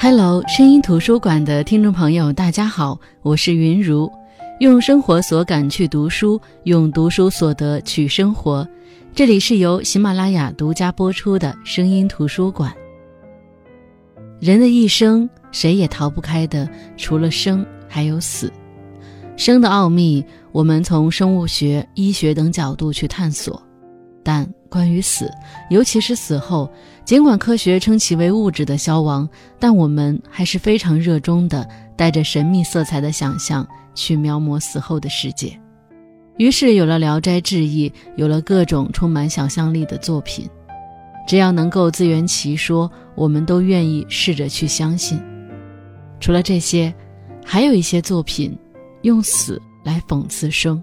Hello，声音图书馆的听众朋友，大家好，我是云如。用生活所感去读书，用读书所得去生活。这里是由喜马拉雅独家播出的声音图书馆。人的一生，谁也逃不开的，除了生，还有死。生的奥秘，我们从生物学、医学等角度去探索，但关于死，尤其是死后，尽管科学称其为物质的消亡，但我们还是非常热衷的，带着神秘色彩的想象去描摹死后的世界。于是有了《聊斋志异》，有了各种充满想象力的作品。只要能够自圆其说，我们都愿意试着去相信。除了这些，还有一些作品用死来讽刺生，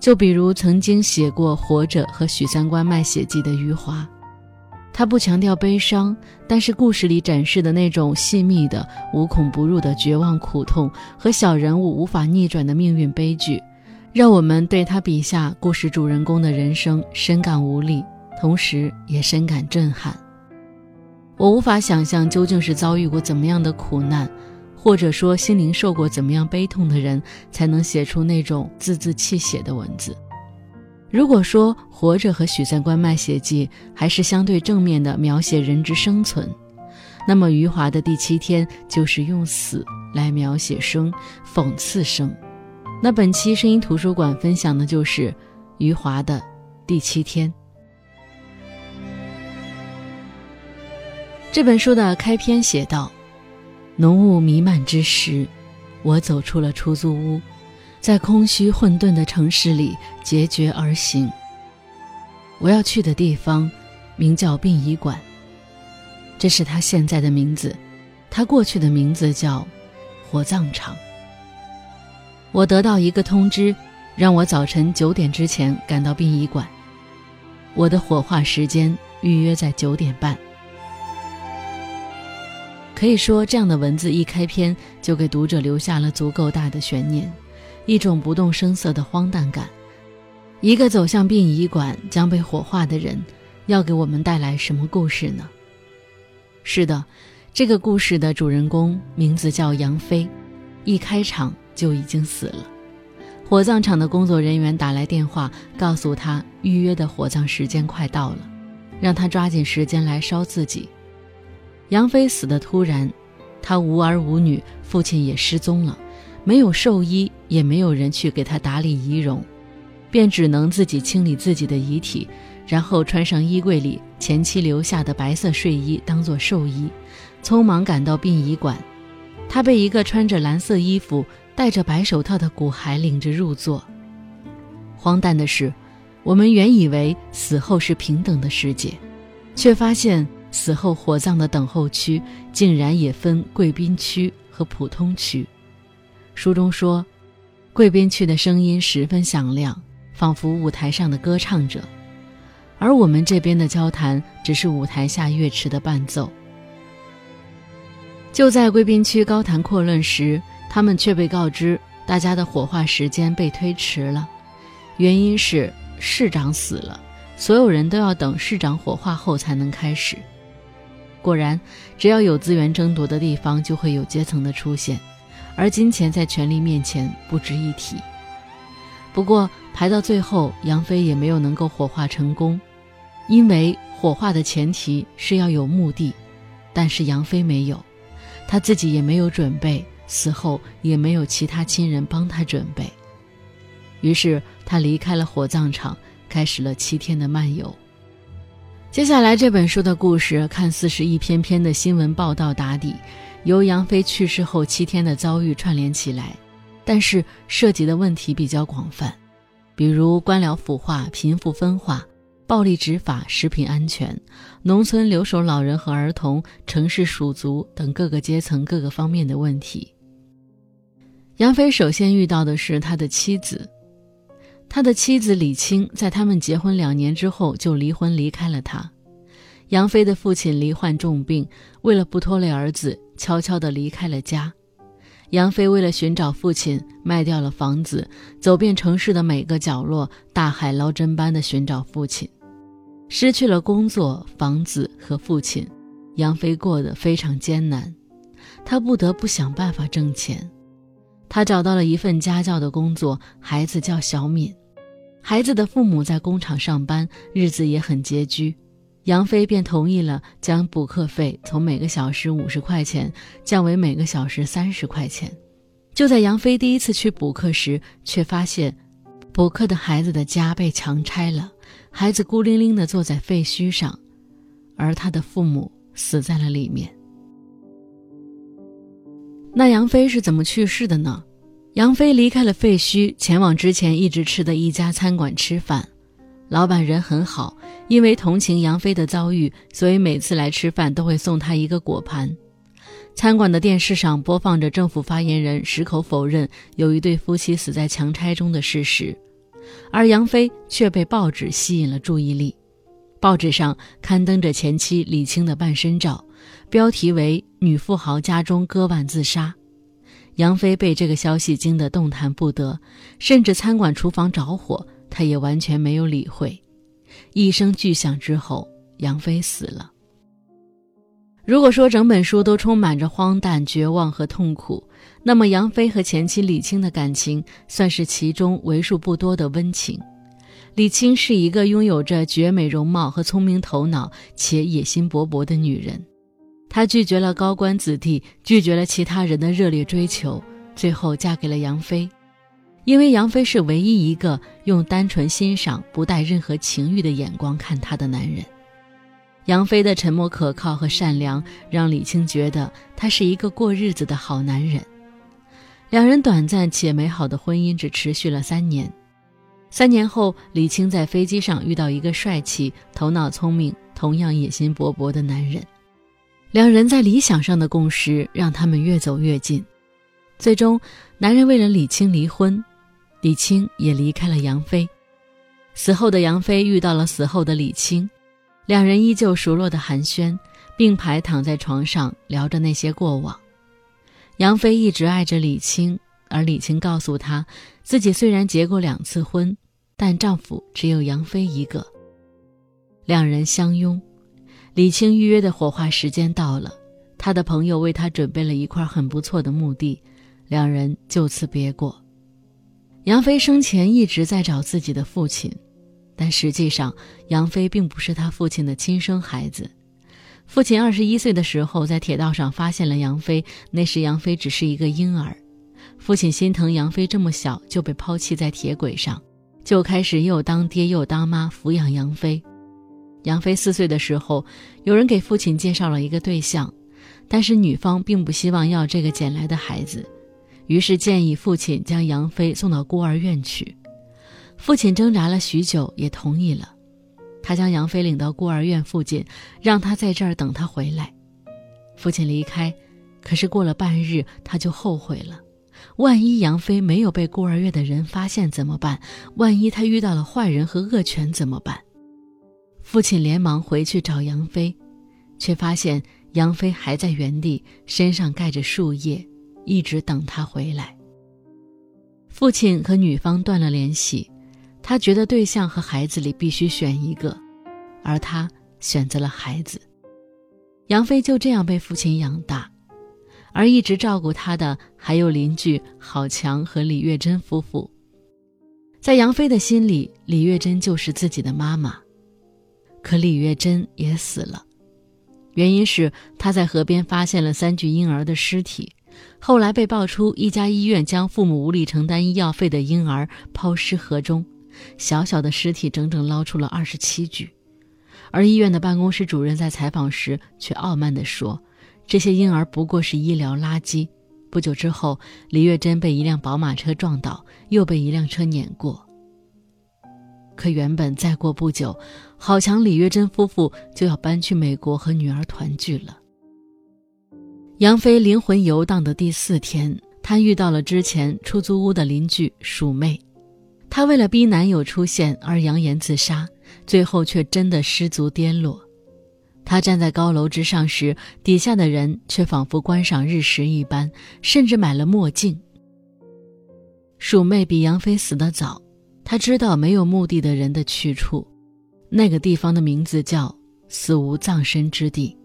就比如曾经写过《活着》和《许三观卖血记》的余华，他不强调悲伤，但是故事里展示的那种细密的、无孔不入的绝望苦痛和小人物无法逆转的命运悲剧。让我们对他笔下故事主人公的人生深感无力，同时也深感震撼。我无法想象究竟是遭遇过怎么样的苦难，或者说心灵受过怎么样悲痛的人，才能写出那种字字泣血的文字。如果说《活着》和《许三观卖血记》还是相对正面的描写人之生存，那么余华的《第七天》就是用死来描写生，讽刺生。那本期声音图书馆分享的就是余华的《第七天》这本书的开篇写道：“浓雾弥漫之时，我走出了出租屋，在空虚混沌的城市里节节而行。我要去的地方名叫殡仪馆，这是他现在的名字，他过去的名字叫火葬场。”我得到一个通知，让我早晨九点之前赶到殡仪馆。我的火化时间预约在九点半。可以说，这样的文字一开篇就给读者留下了足够大的悬念，一种不动声色的荒诞感。一个走向殡仪馆将被火化的人，要给我们带来什么故事呢？是的，这个故事的主人公名字叫杨飞，一开场。就已经死了。火葬场的工作人员打来电话，告诉他预约的火葬时间快到了，让他抓紧时间来烧自己。杨飞死的突然，他无儿无女，父亲也失踪了，没有寿衣，也没有人去给他打理仪容，便只能自己清理自己的遗体，然后穿上衣柜里前妻留下的白色睡衣当做寿衣，匆忙赶到殡仪馆。他被一个穿着蓝色衣服。戴着白手套的骨骸领着入座。荒诞的是，我们原以为死后是平等的世界，却发现死后火葬的等候区竟然也分贵宾区和普通区。书中说，贵宾区的声音十分响亮，仿佛舞台上的歌唱者，而我们这边的交谈只是舞台下乐池的伴奏。就在贵宾区高谈阔论时。他们却被告知，大家的火化时间被推迟了，原因是市长死了，所有人都要等市长火化后才能开始。果然，只要有资源争夺的地方，就会有阶层的出现，而金钱在权力面前不值一提。不过，排到最后，杨飞也没有能够火化成功，因为火化的前提是要有墓地，但是杨飞没有，他自己也没有准备。死后也没有其他亲人帮他准备，于是他离开了火葬场，开始了七天的漫游。接下来这本书的故事看似是一篇篇的新闻报道打底，由杨飞去世后七天的遭遇串联起来，但是涉及的问题比较广泛，比如官僚腐化、贫富分化。暴力执法、食品安全、农村留守老人和儿童、城市鼠族等各个阶层、各个方面的问题。杨飞首先遇到的是他的妻子，他的妻子李青在他们结婚两年之后就离婚离开了他。杨飞的父亲罹患重病，为了不拖累儿子，悄悄地离开了家。杨飞为了寻找父亲，卖掉了房子，走遍城市的每个角落，大海捞针般的寻找父亲。失去了工作、房子和父亲，杨飞过得非常艰难。他不得不想办法挣钱。他找到了一份家教的工作，孩子叫小敏。孩子的父母在工厂上班，日子也很拮据，杨飞便同意了将补课费从每个小时五十块钱降为每个小时三十块钱。就在杨飞第一次去补课时，却发现补课的孩子的家被强拆了，孩子孤零零地坐在废墟上，而他的父母死在了里面。那杨飞是怎么去世的呢？杨飞离开了废墟，前往之前一直吃的一家餐馆吃饭。老板人很好，因为同情杨飞的遭遇，所以每次来吃饭都会送他一个果盘。餐馆的电视上播放着政府发言人矢口否认有一对夫妻死在强拆中的事实，而杨飞却被报纸吸引了注意力。报纸上刊登着前妻李青的半身照，标题为“女富豪家中割腕自杀”。杨飞被这个消息惊得动弹不得，甚至餐馆厨房着火，他也完全没有理会。一声巨响之后，杨飞死了。如果说整本书都充满着荒诞、绝望和痛苦，那么杨飞和前妻李青的感情算是其中为数不多的温情。李青是一个拥有着绝美容貌和聪明头脑且野心勃勃的女人。她拒绝了高官子弟，拒绝了其他人的热烈追求，最后嫁给了杨飞。因为杨飞是唯一一个用单纯欣赏、不带任何情欲的眼光看她的男人。杨飞的沉默可靠和善良，让李青觉得他是一个过日子的好男人。两人短暂且美好的婚姻只持续了三年。三年后，李青在飞机上遇到一个帅气、头脑聪明、同样野心勃勃的男人。两人在理想上的共识让他们越走越近，最终，男人为了李青离婚，李青也离开了杨飞。死后的杨飞遇到了死后的李青，两人依旧熟络的寒暄，并排躺在床上聊着那些过往。杨飞一直爱着李青，而李青告诉他，自己虽然结过两次婚，但丈夫只有杨飞一个。两人相拥。李青预约的火化时间到了，他的朋友为他准备了一块很不错的墓地，两人就此别过。杨飞生前一直在找自己的父亲，但实际上杨飞并不是他父亲的亲生孩子。父亲二十一岁的时候在铁道上发现了杨飞，那时杨飞只是一个婴儿，父亲心疼杨飞这么小就被抛弃在铁轨上，就开始又当爹又当妈抚养杨飞。杨飞四岁的时候，有人给父亲介绍了一个对象，但是女方并不希望要这个捡来的孩子，于是建议父亲将杨飞送到孤儿院去。父亲挣扎了许久，也同意了。他将杨飞领到孤儿院附近，让他在这儿等他回来。父亲离开，可是过了半日，他就后悔了。万一杨飞没有被孤儿院的人发现怎么办？万一他遇到了坏人和恶犬怎么办？父亲连忙回去找杨飞，却发现杨飞还在原地，身上盖着树叶，一直等他回来。父亲和女方断了联系，他觉得对象和孩子里必须选一个，而他选择了孩子。杨飞就这样被父亲养大，而一直照顾他的还有邻居郝强和李月珍夫妇。在杨飞的心里，李月珍就是自己的妈妈。可李月珍也死了，原因是她在河边发现了三具婴儿的尸体，后来被爆出一家医院将父母无力承担医药费的婴儿抛尸河中，小小的尸体整整捞出了二十七具，而医院的办公室主任在采访时却傲慢地说：“这些婴儿不过是医疗垃圾。”不久之后，李月珍被一辆宝马车撞倒，又被一辆车碾过。可原本再过不久，郝强、李月珍夫妇就要搬去美国和女儿团聚了。杨飞灵魂游荡的第四天，他遇到了之前出租屋的邻居鼠妹，她为了逼男友出现而扬言自杀，最后却真的失足跌落。她站在高楼之上时，底下的人却仿佛观赏日食一般，甚至买了墨镜。鼠妹比杨飞死得早。她知道没有墓地的人的去处，那个地方的名字叫死无葬身之地，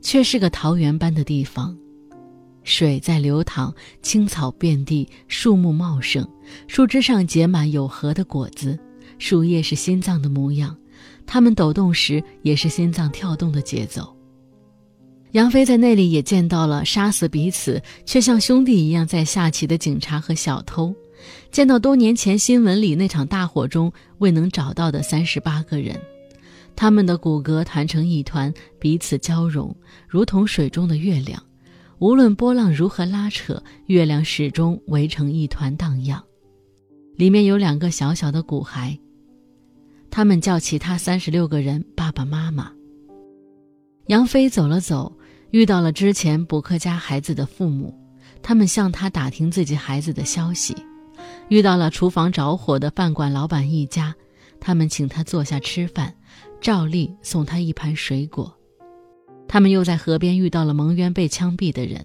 却是个桃源般的地方。水在流淌，青草遍地，树木茂盛，树枝上结满有核的果子，树叶是心脏的模样，它们抖动时也是心脏跳动的节奏。杨飞在那里也见到了杀死彼此却像兄弟一样在下棋的警察和小偷，见到多年前新闻里那场大火中未能找到的三十八个人，他们的骨骼团成一团，彼此交融，如同水中的月亮。无论波浪如何拉扯，月亮始终围成一团荡漾。里面有两个小小的骨骸，他们叫其他三十六个人爸爸妈妈。杨飞走了走。遇到了之前补课家孩子的父母，他们向他打听自己孩子的消息；遇到了厨房着火的饭馆老板一家，他们请他坐下吃饭，照例送他一盘水果。他们又在河边遇到了蒙冤被枪毙的人，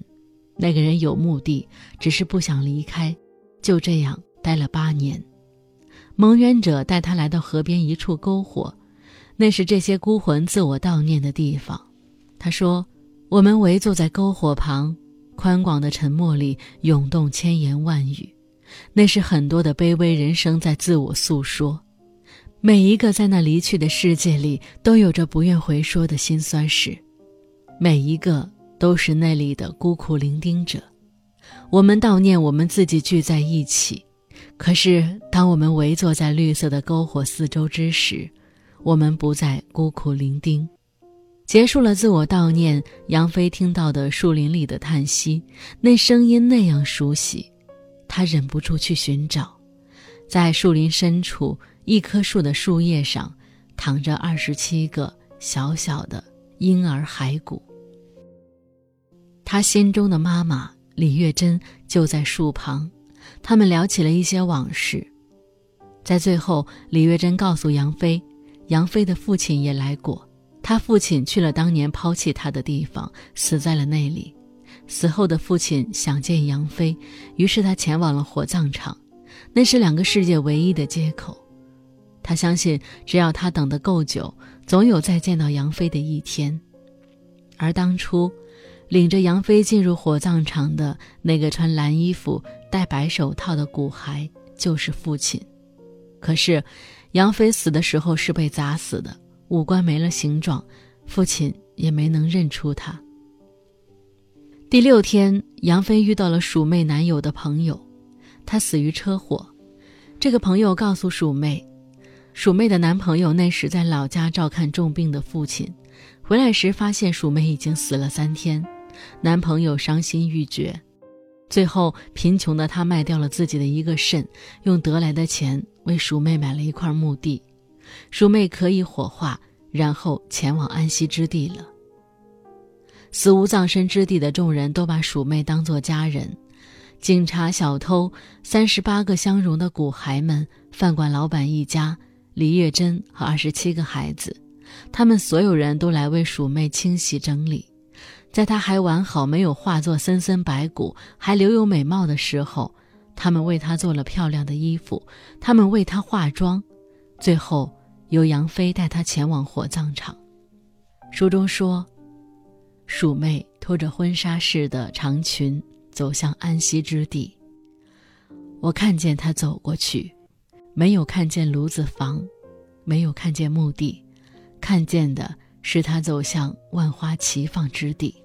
那个人有目的，只是不想离开，就这样待了八年。蒙冤者带他来到河边一处篝火，那是这些孤魂自我悼念的地方。他说。我们围坐在篝火旁，宽广的沉默里涌动千言万语，那是很多的卑微人生在自我诉说。每一个在那离去的世界里，都有着不愿回说的心酸事，每一个都是那里的孤苦伶仃者。我们悼念我们自己聚在一起，可是当我们围坐在绿色的篝火四周之时，我们不再孤苦伶仃。结束了自我悼念，杨飞听到的树林里的叹息，那声音那样熟悉，他忍不住去寻找。在树林深处，一棵树的树叶上，躺着二十七个小小的婴儿骸骨。他心中的妈妈李月珍就在树旁，他们聊起了一些往事。在最后，李月珍告诉杨飞，杨飞的父亲也来过。他父亲去了当年抛弃他的地方，死在了那里。死后的父亲想见杨飞，于是他前往了火葬场，那是两个世界唯一的接口。他相信，只要他等得够久，总有再见到杨飞的一天。而当初，领着杨飞进入火葬场的那个穿蓝衣服、戴白手套的骨骸，就是父亲。可是，杨飞死的时候是被砸死的。五官没了形状，父亲也没能认出他。第六天，杨飞遇到了鼠妹男友的朋友，他死于车祸。这个朋友告诉鼠妹，鼠妹的男朋友那时在老家照看重病的父亲，回来时发现鼠妹已经死了三天，男朋友伤心欲绝，最后贫穷的他卖掉了自己的一个肾，用得来的钱为鼠妹买了一块墓地。鼠妹可以火化，然后前往安息之地了。死无葬身之地的众人都把鼠妹当作家人，警察、小偷、三十八个相容的骨骸们、饭馆老板一家、李月珍和二十七个孩子，他们所有人都来为鼠妹清洗整理。在她还完好、没有化作森森白骨、还留有美貌的时候，他们为她做了漂亮的衣服，他们为她化妆，最后。由杨飞带她前往火葬场。书中说，鼠妹拖着婚纱似的长裙走向安息之地。我看见她走过去，没有看见炉子房，没有看见墓地，看见的是他走向万花齐放之地。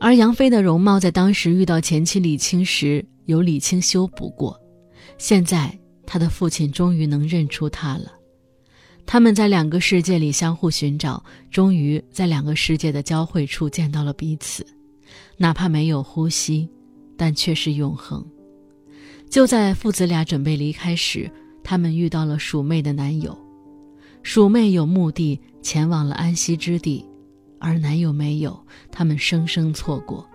而杨飞的容貌在当时遇到前妻李青时，由李青修补过，现在他的父亲终于能认出他了。他们在两个世界里相互寻找，终于在两个世界的交汇处见到了彼此，哪怕没有呼吸，但却是永恒。就在父子俩准备离开时，他们遇到了鼠妹的男友。鼠妹有目的前往了安息之地，而男友没有，他们生生错过。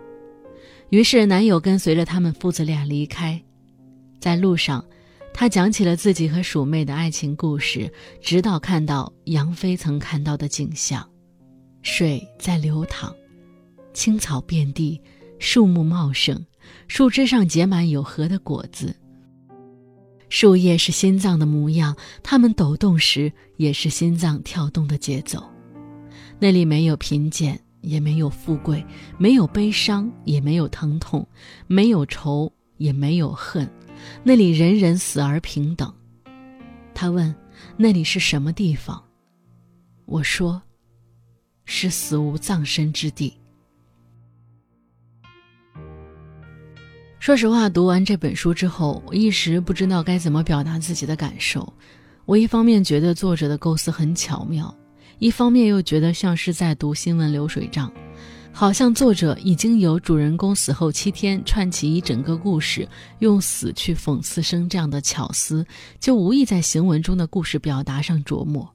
于是男友跟随着他们父子俩离开，在路上。他讲起了自己和鼠妹的爱情故事，直到看到杨飞曾看到的景象：水在流淌，青草遍地，树木茂盛，树枝上结满有核的果子。树叶是心脏的模样，它们抖动时也是心脏跳动的节奏。那里没有贫贱，也没有富贵，没有悲伤，也没有疼痛，没有仇，也没有恨。那里人人死而平等。他问：“那里是什么地方？”我说：“是死无葬身之地。”说实话，读完这本书之后，我一时不知道该怎么表达自己的感受。我一方面觉得作者的构思很巧妙，一方面又觉得像是在读新闻流水账，好像作者已经由主人公死后七天串起一整个故事，用死去讽刺生这样的巧思，就无意在行文中的故事表达上琢磨。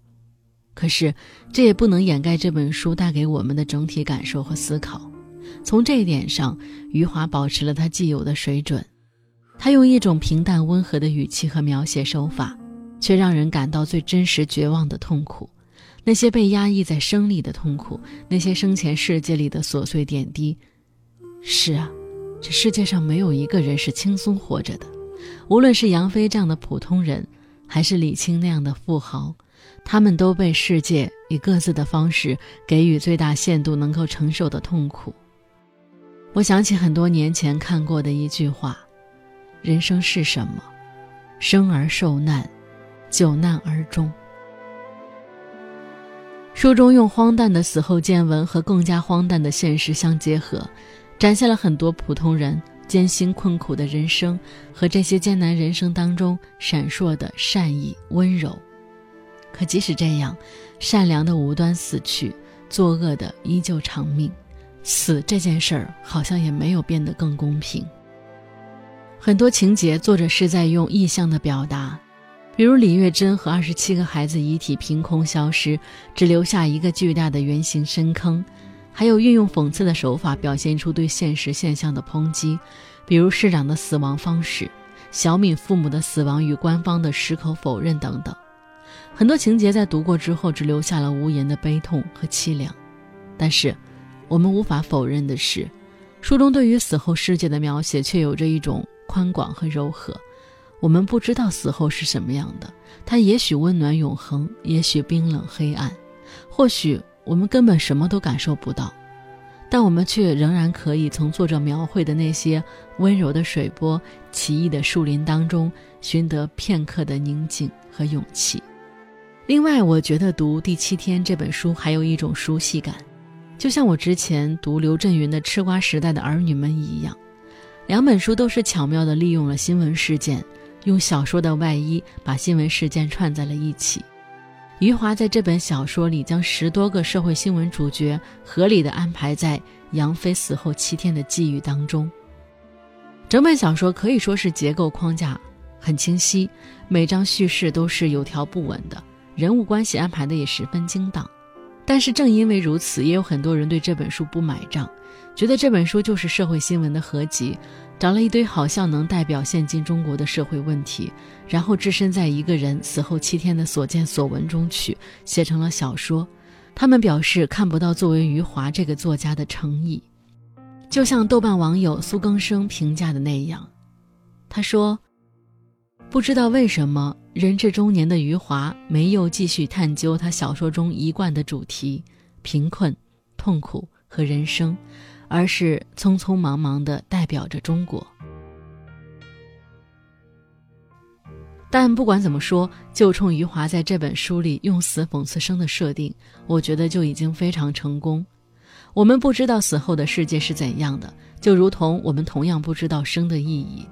可是，这也不能掩盖这本书带给我们的整体感受和思考。从这一点上，余华保持了他既有的水准。他用一种平淡温和的语气和描写手法，却让人感到最真实、绝望的痛苦。那些被压抑在生里的痛苦，那些生前世界里的琐碎点滴。是啊，这世界上没有一个人是轻松活着的。无论是杨飞这样的普通人，还是李青那样的富豪，他们都被世界以各自的方式给予最大限度能够承受的痛苦。我想起很多年前看过的一句话：“人生是什么？生而受难，久难而终。”书中用荒诞的死后见闻和更加荒诞的现实相结合，展现了很多普通人艰辛困苦的人生和这些艰难人生当中闪烁的善意温柔。可即使这样，善良的无端死去，作恶的依旧长命。死这件事儿好像也没有变得更公平。很多情节，作者是在用意象的表达，比如李月珍和二十七个孩子遗体凭空消失，只留下一个巨大的圆形深坑；还有运用讽刺的手法表现出对现实现象的抨击，比如市长的死亡方式、小敏父母的死亡与官方的矢口否认等等。很多情节在读过之后，只留下了无言的悲痛和凄凉。但是。我们无法否认的是，书中对于死后世界的描写却有着一种宽广和柔和。我们不知道死后是什么样的，它也许温暖永恒，也许冰冷黑暗，或许我们根本什么都感受不到。但我们却仍然可以从作者描绘的那些温柔的水波、奇异的树林当中，寻得片刻的宁静和勇气。另外，我觉得读《第七天》这本书还有一种熟悉感。就像我之前读刘震云的《吃瓜时代的儿女们》一样，两本书都是巧妙地利用了新闻事件，用小说的外衣把新闻事件串在了一起。余华在这本小说里将十多个社会新闻主角合理地安排在杨飞死后七天的际遇当中。整本小说可以说是结构框架很清晰，每章叙事都是有条不紊的，人物关系安排的也十分精当。但是正因为如此，也有很多人对这本书不买账，觉得这本书就是社会新闻的合集，找了一堆好像能代表现今中国的社会问题，然后置身在一个人死后七天的所见所闻中去写成了小说。他们表示看不到作为余华这个作家的诚意，就像豆瓣网友苏更生评价的那样，他说。不知道为什么，人至中年的余华没有继续探究他小说中一贯的主题——贫困、痛苦和人生，而是匆匆忙忙地代表着中国。但不管怎么说，就冲余华在这本书里用死讽刺生的设定，我觉得就已经非常成功。我们不知道死后的世界是怎样的，就如同我们同样不知道生的意义。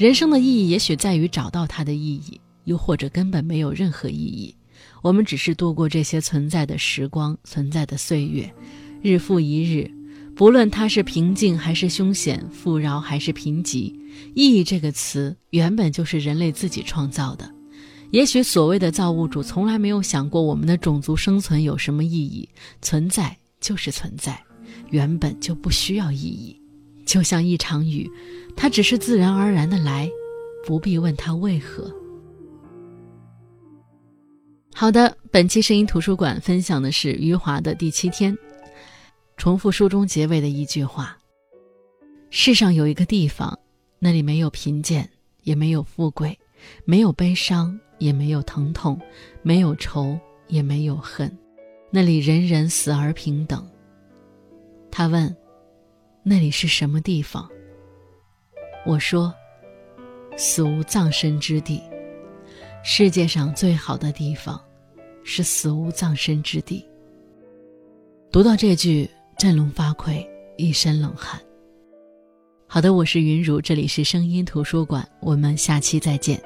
人生的意义也许在于找到它的意义，又或者根本没有任何意义。我们只是度过这些存在的时光、存在的岁月，日复一日。不论它是平静还是凶险，富饶还是贫瘠，意义这个词原本就是人类自己创造的。也许所谓的造物主从来没有想过我们的种族生存有什么意义，存在就是存在，原本就不需要意义。就像一场雨，它只是自然而然的来，不必问它为何。好的，本期声音图书馆分享的是余华的第七天。重复书中结尾的一句话：世上有一个地方，那里没有贫贱，也没有富贵，没有悲伤，也没有疼痛，没有仇，也没有恨，那里人人死而平等。他问：“那里是什么地方？”我说：“死无葬身之地。世界上最好的地方，是死无葬身之地。”读到这句，振聋发聩，一身冷汗。好的，我是云如，这里是声音图书馆，我们下期再见。